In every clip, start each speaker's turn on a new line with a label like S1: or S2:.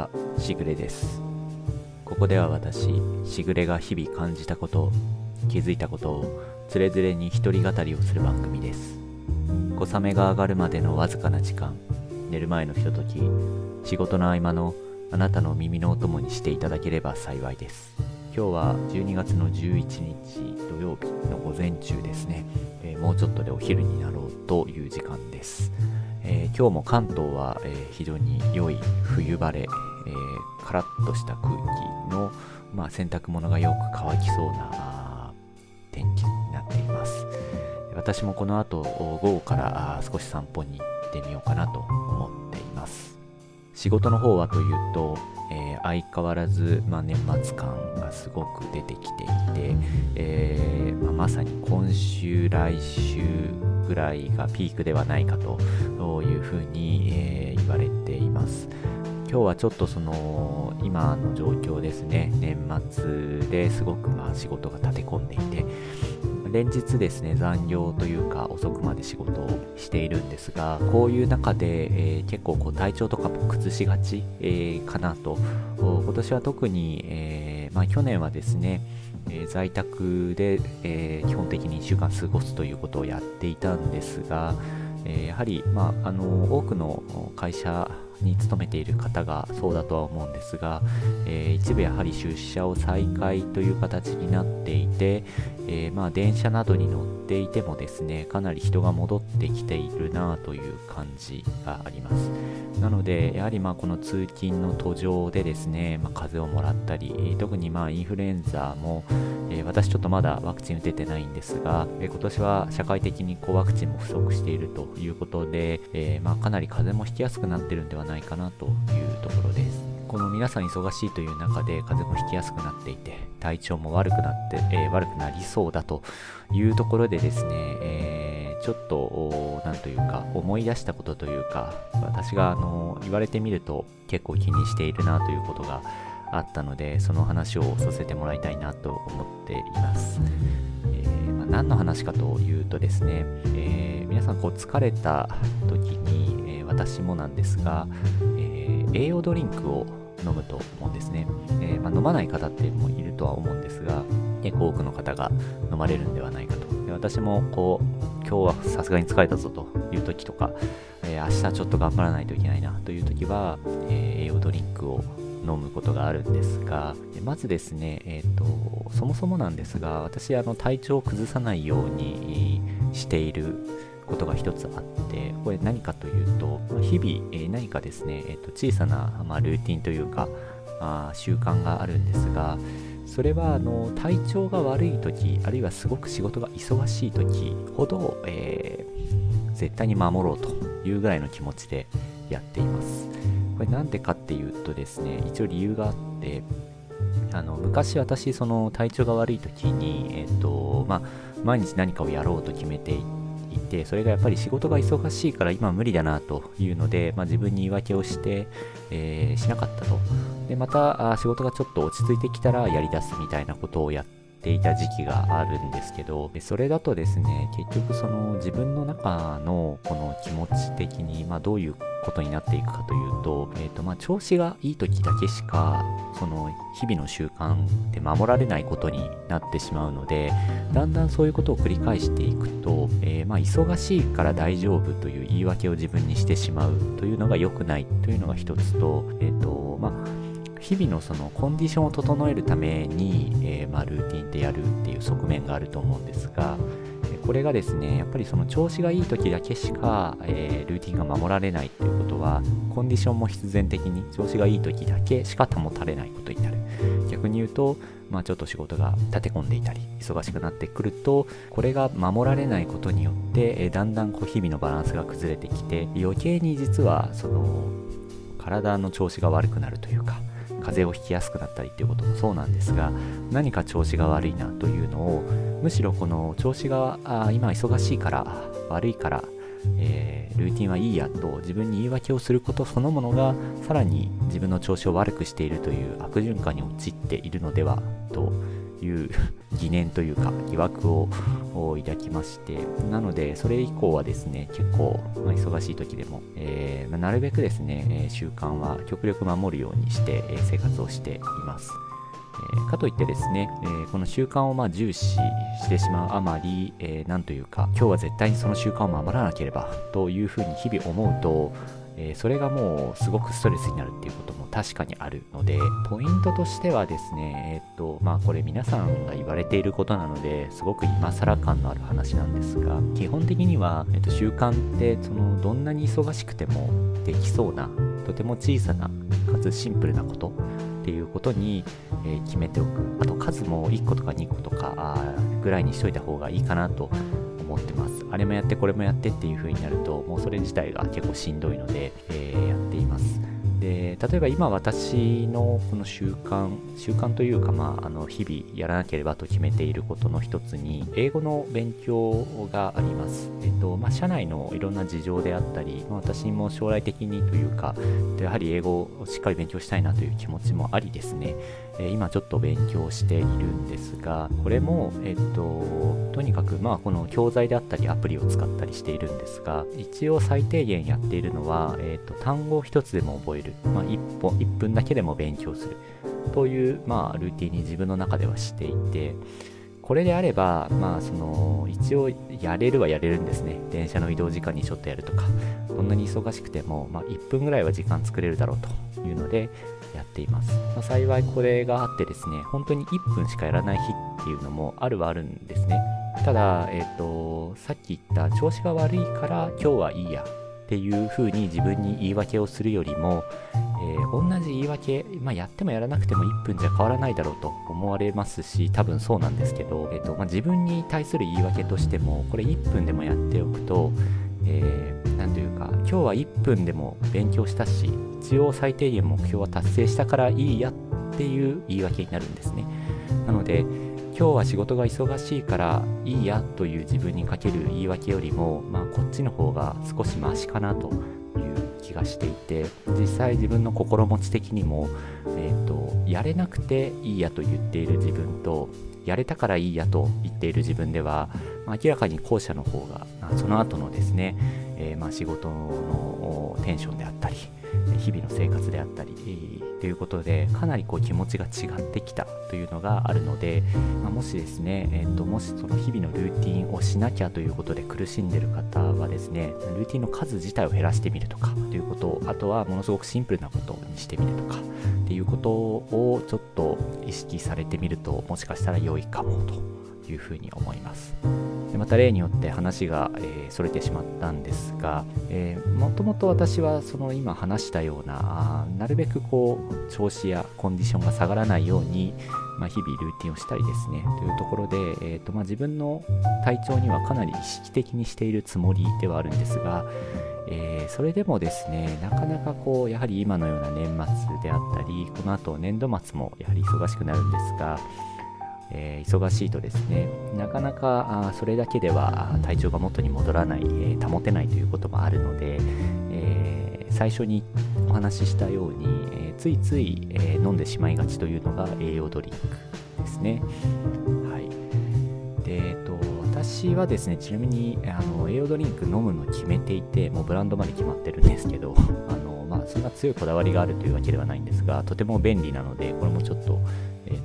S1: はしぐれです。ここでは私しぐれが日々感じたこと気づいたことをつれづれに一人語りをする番組です。小雨が上がるまでのわずかな時間寝る前のひととき仕事の合間のあなたの耳のお供にしていただければ幸いです。今日は12月の11日土曜日の午前中ですね、えー、もうちょっとでお昼になろうという時間です、えー、今日も関東は、えー、非常に良い冬晴れ、えカラッとした空気の、まあ、洗濯物がよく乾きそうな天気になっています。私もこの後午後から少し散歩に行ってみようかなと思っています。仕事の方はというと、えー、相変わらず、まあ、年末感がすごく出てきていて、えー、まあ、まさに今週来週ぐらいがピークではないかというふうに、えー、言われています。今日はちょっとその今の状況ですね。年末ですごくまあ仕事が立て込んでいて連日ですね残業というか遅くまで仕事をしているんですがこういう中で、えー、結構こう体調とかも崩しがち、えー、かなと。今年は特に、えー、まあ、去年はですね、え在宅で、え基本的に1週間過ごすということをやっていたんですが、えやはり、まあ、あの多くの会社に勤めている方がそうだとは思うんですが、えー、一部やはり出社を再開という形になっていて、えー、まあ電車などに乗っていてもですねかなり人が戻ってきているなという感じがあります。なのでやはりまあこの通勤の途上でですね、まあ、風邪をもらったり特にまあインフルエンザも、えー、私ちょっとまだワクチン打ててないんですが、え今年は社会的にこうワクチンも不足しているということで、えまあかなり風邪もひきやすくなってるんではないかなというところです。この皆さん忙しいという中で風邪もひきやすくなっていて体調も悪くなって、えー、悪くなりそうだというところでですね、えー、ちょっと何というか思い出したことというか私があの言われてみると結構気にしているなということがあったのでその話をさせてもらいたいなと思っています、えー、まあ、何の話かというとですね、え皆さんこう疲れた時に、え私もなんですが、栄養ドリンクを飲むと思うんですね。えー、まあ、飲まない方ってもいるとは思うんですが、結構多くの方が飲まれるんではないかと。で私もこう、今日はさすがに疲れたぞという時とか、えー、明日ちょっと頑張らないといけないなという時は、えー、栄養ドリンクを飲むことがあるんですが、まずですね、えーと、そもそもなんですが、私、あの体調を崩さないようにしていることが一つあって、これ何かというと、日々、え何かですね、えー、と小さな、ま、ルーティンというか、あ習慣があるんですが、それはあの体調が悪い時、あるいはすごく仕事が忙しい時ほど、えー、絶対に守ろうというぐらいの気持ちでやっています。これなんでかっていうとですね、一応理由があって、あの昔私その体調が悪い時に、えーとまあ、毎日何かをやろうと決めていいてそれがやっぱり仕事が忙しいから今無理だなというので、まあ、自分に言い訳をして、えー、しなかったと。でまた仕事がちょっと落ち着いてきたらやりだすみたいなことをやってていた時期があるんですけどそれだとですね結局その自分の中のこの気持ち的に、まあ、どういうことになっていくかというと,、えーとまあ、調子がいい時だけしかその日々の習慣って守られないことになってしまうのでだんだんそういうことを繰り返していくと、えー、まあ、忙しいから大丈夫という言い訳を自分にしてしまうというのが良くないというのが一つと,、えーとまあ日々のそのコンディションを整えるために、えー、まあ、ルーティンでやるっていう側面があると思うんですが、これがですね、やっぱりその調子がいい時だけしか、えー、ルーティンが守られないということは、コンディションも必然的に調子がいい時だけしか保たれないことになる。逆に言うと、まあ、ちょっと仕事が立て込んでいたり、忙しくなってくると、これが守られないことによって、えー、だんだんこう日々のバランスが崩れてきて、余計に実は、その、体の調子が悪くなるというか、風邪をひきやすくなったりっていうこともそうなんですが何か調子が悪いなというのをむしろこの調子があ今忙しいから悪いから、えー、ルーティンはいいやと自分に言い訳をすることそのものがさらに自分の調子を悪くしているという悪循環に陥っているのではという疑念というか疑惑を抱きましてなのでそれ以降はですね結構、忙しい時でも、えー、なるべくですね、習慣は極力守るようにして、生活をしています。かといってですね、えー、この習慣をま重視してしまうあまり、えー、なんというか今日は絶対にその習慣を守らなければというふうに日々思うと、えー、それがもうすごくストレスになるっていうことも確かにあるのでポイントとしてはですねえっとまあこれ皆さんが言われていることなのですごく今更感のある話なんですが基本的には、えっと、習慣ってそのどんなに忙しくてもできそうなとても小さなかつシンプルなことっていうことに、え、決めておく。あと数も1個とか2個とかぐらいにしといた方がいいかなと思ってます。あれもやってこれもやってっていう風になるともうそれ自体が結構しんどいので、えー、やっで例えば今私のこの習慣習慣というか、まあ、あの日々やらなければと決めていることの一つに英語の勉強があります、えっとまあ、社内のいろんな事情であったり、まあ、私も将来的にというかやはり英語をしっかり勉強したいなという気持ちもありですね今ちょっと勉強しているんですが、これも、えっと、とにかく、まあ、この教材であったりアプリを使ったりしているんですが、一応最低限やっているのは、えっと、単語を一つでも覚える。まあ、1本、1分だけでも勉強する。という、まあ、ルーティンに自分の中ではしていて、これであれば、まあ、その、一応やれるはやれるんですね。電車の移動時間にちょっとやるとか、こんなに忙しくても、まあ、1分ぐらいは時間作れるだろうというので、やっています。まあ、幸いこれがあってですね、本当に1分しかやらない日っていうのもあるはあるんですね。ただ、えっ、ー、と、さっき言った調子が悪いから今日はいいやっていう風に自分に言い訳をするよりも、えー、同じ言い訳、まあ、やってもやらなくても1分じゃ変わらないだろうと思われますし、多分そうなんですけど、え、ー、とまあ、自分に対する言い訳としても、これ1分でもやっておくと、えー、というか今日は1分でも勉強したし一応最低限目標は達成したからいいやっていう言い訳になるんですね。なので今日は仕事が忙しいからいいやという自分にかける言い訳よりも、まあ、こっちの方が少しマシかなという気がしていて実際自分の心持ち的にも、えーと、やれなくていいやと言っている自分とやれたからいいやと言っている自分では、まあ、明らかに後者の方がその後のですね、えー、まあ仕事のテンションであったり日々の生活であったり、ということでかなりこう気持ちが違ってきたというのがあるので、まあ、もしですね、えーと、もしその日々のルーティンをしなきゃということで苦しんでる方はですねルーティンの数自体を減らしてみるとかということあとはものすごくシンプルなことにしてみるとかっていうことをちょっと意識されてみるともしかしたら良いかもというふうに思います。でまた例によって話が、えー、それてしまったんですが、えー、もともと私はその今話したようななるべくこう調子やコンディションが下がらないように、まあ、日々ルーティンをしたりですねというところで、えーとまあ、自分の体調にはかなり意識的にしているつもりではあるんですが、えー、それでもですねなかなかこうやはり今のような年末であったりこの後年度末もやはり忙しくなるんですがえー、忙しいとですねなかなかそれだけでは体調が元に戻らない、えー、保てないということもあるので、えー、最初にお話ししたように、えついつい、え飲んでしまいがちというのが栄養ドリンクですね。はいでえーと、私はですねちなみにあの栄養ドリンク飲むの決めていてもうブランドまで決まってるんですけど あの、まあ、そんな強いこだわりがあるというわけではないんですがとても便利なのでこれもちょっと,、えーと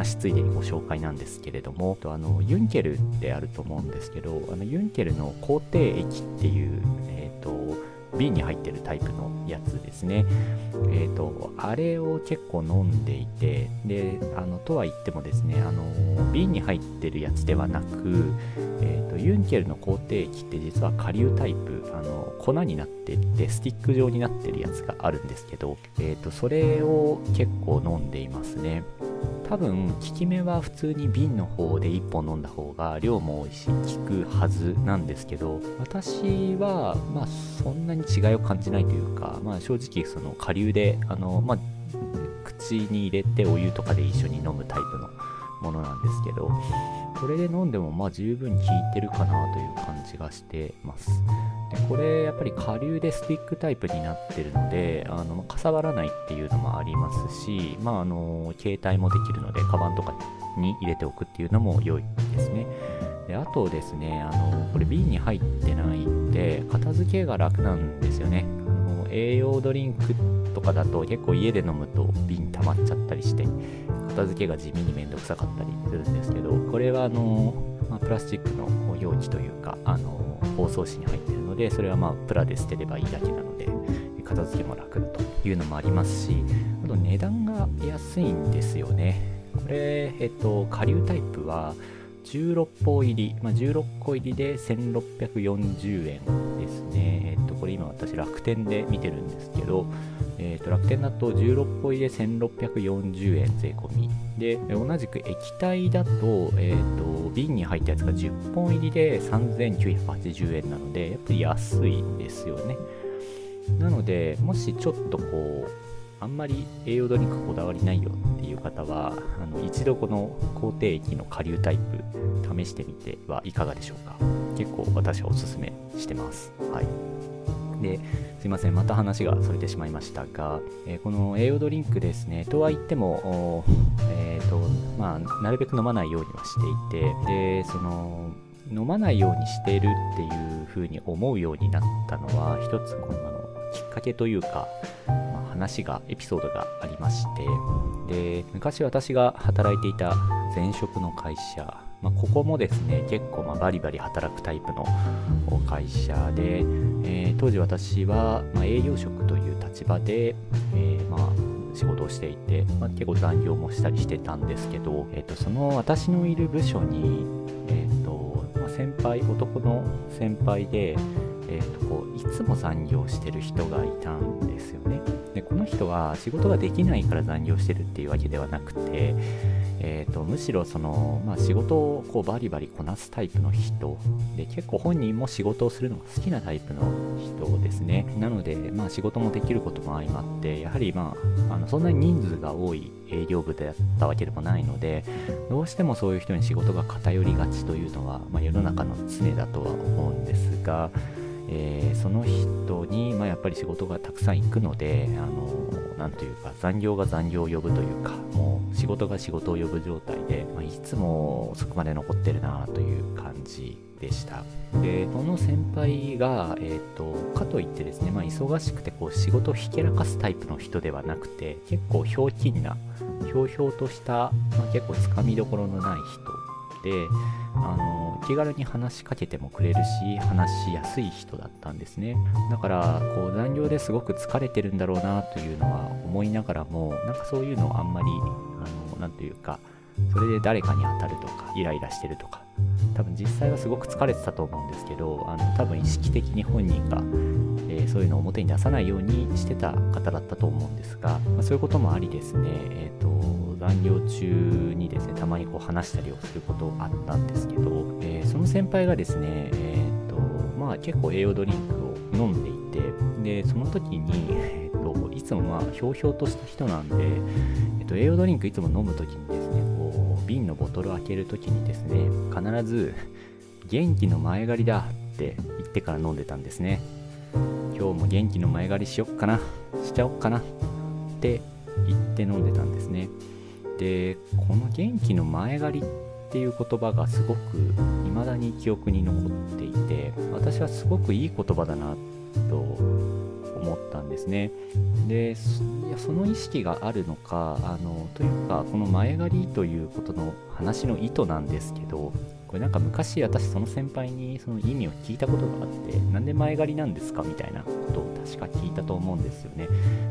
S1: 話ついでにご紹介なんですけれどもあのユンケルであると思うんですけどあのユンケルの肯定液っていう、えーと、瓶に入ってるタイプのやつですね。えっ、ー、と、あれを結構飲んでいて、で、あの、とは言ってもですね、あの、瓶に入ってるやつではなく、え、ー、と、ユンケルの肯定液って実は顆粒タイプ、あの、粉になってて、スティック状になってるやつがあるんですけど、え、ー、と、それを結構飲んでいますね。多分効き目は普通に瓶の方で1本飲んだ方が量も多いし効くはずなんですけど私はまあそんなに違いを感じないというか、まあ、正直その下流であの、まあ、口に入れてお湯とかで一緒に飲むタイプのものなんですけどこれで飲んでもまあ十分効いてるかなという感じがしてますでこれやっぱり下流でスティックタイプになってるのであのかさばらないっていうのもありますし、まあ、あの携帯もできるのでカバンとかに入れておくっていうのも良いですね。であとですね、あのこれ瓶に入ってないんで、片付けが楽なんですよね。あの栄養ドリンクとかだと結構家で飲むと瓶溜まっちゃったりして、片付けが地味に面倒くさかったりするんですけど、これはあの、まあ、プラスチックの容器というか、あの包装紙に入ってるので、それはまあプラで捨てればいいだけなので、片付けも楽というのもありますし、あと値段が安いんですよね。これ、えっと、下流タイプは、16本入り、まあ、16個入りで1640円ですね。えっと、これ今私楽天で見てるんですけど、えっと、楽天だと16本入りで1640円税込み。で、同じく液体だと、えっと、瓶に入ったやつが10本入りで3980円なので、やっぱり安いんですよね。なので、もしちょっとこう、あんまり栄養ドリンクこだわりないよっいう方は、あの一度この肯定液の下流タイプ試してみてはいかがでしょうか。結構私はおすすめしてます。はい。で、すいません、また話がそれてしまいましたが、えー、この栄養ドリンクですね、とは言っても、えっ、ー、と、まあ、なるべく飲まないようにはしていて、で、その、飲まないようにしているっていう風に思うようになったのは、一つこのきっかけというか、まあ、話が、エピソードがありまして、で、昔私が働いていた前職の会社、まあ、ここもですね、結構まバリバリ働くタイプの会社で、えー、当時私はま営業職という立場で、えー、ま仕事をしていて、まあ、結構残業もしたりしてたんですけど、えー、とその私のいる部署に、えーとまあ、先輩男の先輩で、つも残業してる人がいたんですよね。でこの人は仕事ができないから残業してるっていうわけではなくて、えーと、むしろその、まあ、仕事をこうバリバリこなすタイプの人で結構本人も仕事をするのが好きなタイプの人ですねなので、まあ、仕事もできることも相まってやはり、まあ、あのそんなに人数が多い営業部だったわけでもないのでどうしてもそういう人に仕事が偏りがちというのは、まあ、世の中の常だとは思うんですがえー、その人に、まあ、やっぱり仕事がたくさん行くので、あのなんというか、残業が残業を呼ぶというか、もう仕事が仕事を呼ぶ状態で、まあ、いつも遅くまで残ってるなという感じでした。で、その先輩が、え、ー、と、かといってですね、まあ、忙しくてこう仕事をひけらかすタイプの人ではなくて、結構ひょうきんな、ひょうひょうとした、まあ、結構つかみどころのない人で、あの気軽に話しかけてもくれるし話しやすい人だったんですね。だからこう残業ですごく疲れてるんだろうなというのは思いながらもなんかそういうのをあんまりあのなんというかそれで誰かに当たるとかイライラしてるとか多分実際はすごく疲れてたと思うんですけどあの多分意識的に本人が、えー、そういうのを表に出さないようにしてた方だったと思うんですが、まあ、そういうこともありですね、えーと残業中にですねたまにこう話したりをすることあったんですけど、えー、その先輩がですね、えーとまあ、結構栄養ドリンクを飲んでいてでその時に、えーと、いつもまあひょうひょうとした人なんで、えーと、栄養ドリンクいつも飲む時にですねこう瓶のボトルを開ける時にですね必ず元気の前借りだって言ってから飲んでたんですね今日も元気の前借りしよっかなしちゃおっかなって言って飲んでたんですねでこの元気の前借りっていう言葉がすごく未だに記憶に残っていて私はすごくいい言葉だなと思ったんですね。でその意識があるのかあのというかこの前借りということの話の意図なんですけどこれなんか昔私その先輩にその意味を聞いたことがあってなんで前借りなんですかみたいなことを確か聞いたと思うんですよね。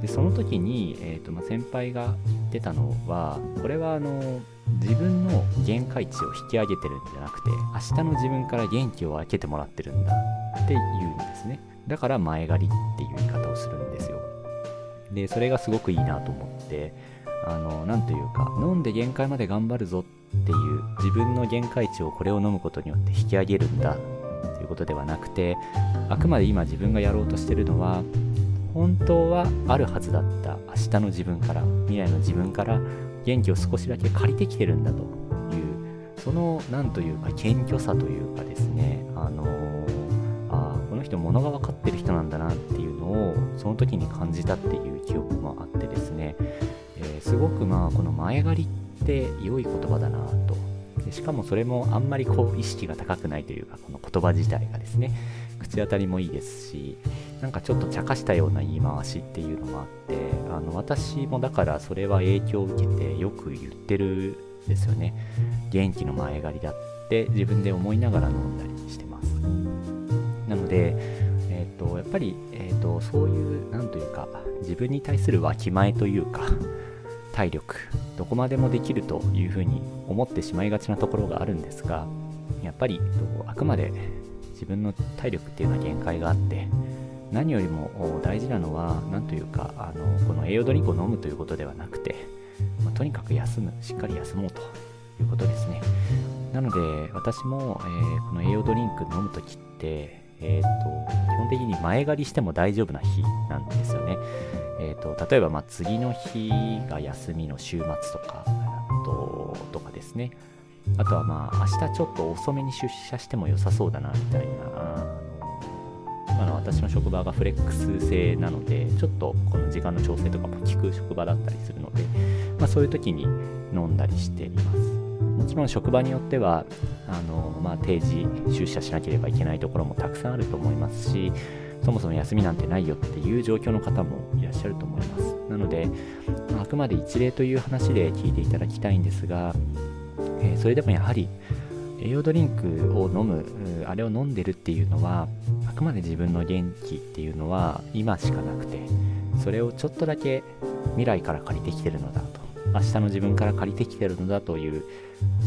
S1: でその時に、えーとまあ、先輩が言ってたのはこれはあの自分の限界値を引き上げてるんじゃなくて明日の自分から元気を分けてもらってるんだって言うんですね。だから前借りっていう言い方をするんですよ。でそれがすごくいいなと思ってあの何というか飲んで限界まで頑張るぞってっていう自分の限界値をこれを飲むことによって引き上げるんだということではなくてあくまで今自分がやろうとしてるのは本当はあるはずだった明日の自分から未来の自分から元気を少しだけ借りてきてるんだというその何というか謙虚さというかですねあのあこの人物が分かってる人なんだなっていうのをその時に感じたっていう記憶もあってですね、えー、すごくまあこの前借りっって良い言葉だなと。でしかもそれもあんまりこう意識が高くないというかこの言葉自体がですね。口当たりもいいですしなんかちょっと茶化したような言い回しっていうのもあってあの私もだからそれは影響を受けてよく言ってるんですよね。元気の前借りだって自分で思いながら飲んだりしてます。なので、えーと、やっぱり、えーと、そういう何というか自分に対するわきまえというか体力どこまでもできるというふうに思ってしまいがちなところがあるんですがやっぱりあくまで自分の体力っていうのは限界があって何よりも大事なのは何というかあのこの栄養ドリンクを飲むということではなくて、まあ、とにかく休むしっかり休もうということですね。なので私も、えー、この栄養ドリンク飲む時って、えーと、基本的に前借りしても大丈夫な日なんですよね、えーと、例えばま次の日が休みの週末とかととかですね。あとはまあ明日ちょっと遅めに出社しても良さそうだなみたいなあの私の職場がフレックス制なのでちょっとこの時間の調整とかも効く職場だったりするので、まあ、そういう時に飲んだりしています。もちろん職場によってはあの、まあ、定時出社しなければいけないところもたくさんあると思いますしそもそも休みなんてないよっていう状況の方もいらっしゃると思います。なので、あ、くまで一例という話で聞いていただきたいんですが、えー、それでもやはり栄養ドリンクを飲むあれを飲んでるっていうのはあくまで自分の元気っていうのは今しかなくてそれをちょっとだけ未来から借りてきてるのだと明日の自分から借りてきてるのだという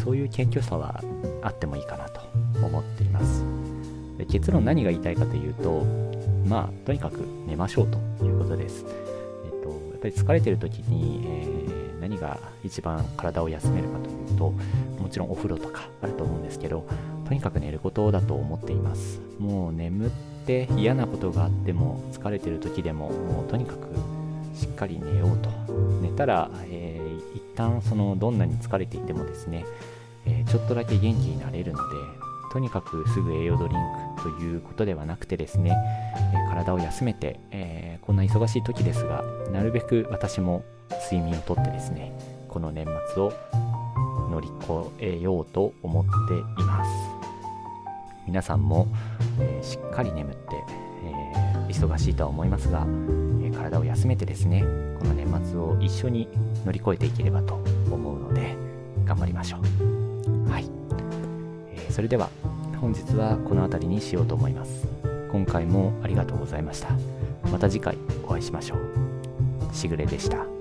S1: そういう謙虚さはあってもいいかなと思っています。で結論何が言いたいかというとまあとにかく寝ましょうということです、えっと、やっぱり疲れてる時に、えー、何が一番体を休めるかというともちろんお風呂とかあると思うんですけどとにかく寝ることだと思っています。もう眠って嫌なことがあっても疲れてる時でももうとにかくしっかり寝ようと。寝たら、えー、一旦そのどんなに疲れていてもですね、えー、ちょっとだけ元気になれるのでとにかくすぐ栄養ドリンクということではなくてですね、え、体を休めて、えーこんな忙しい時ですがなるべく私も睡眠をとってですねこの年末を乗り越えようと思っています。皆さんも、えー、しっかり眠って、えー、忙しいとは思いますが、え、体を休めてですねこの年末を一緒に乗り越えていければと思うので頑張りましょう、それでは本日はこの辺りにしようと思います。今回もありがとうございました。また次回お会いしましょう。しぐれでした。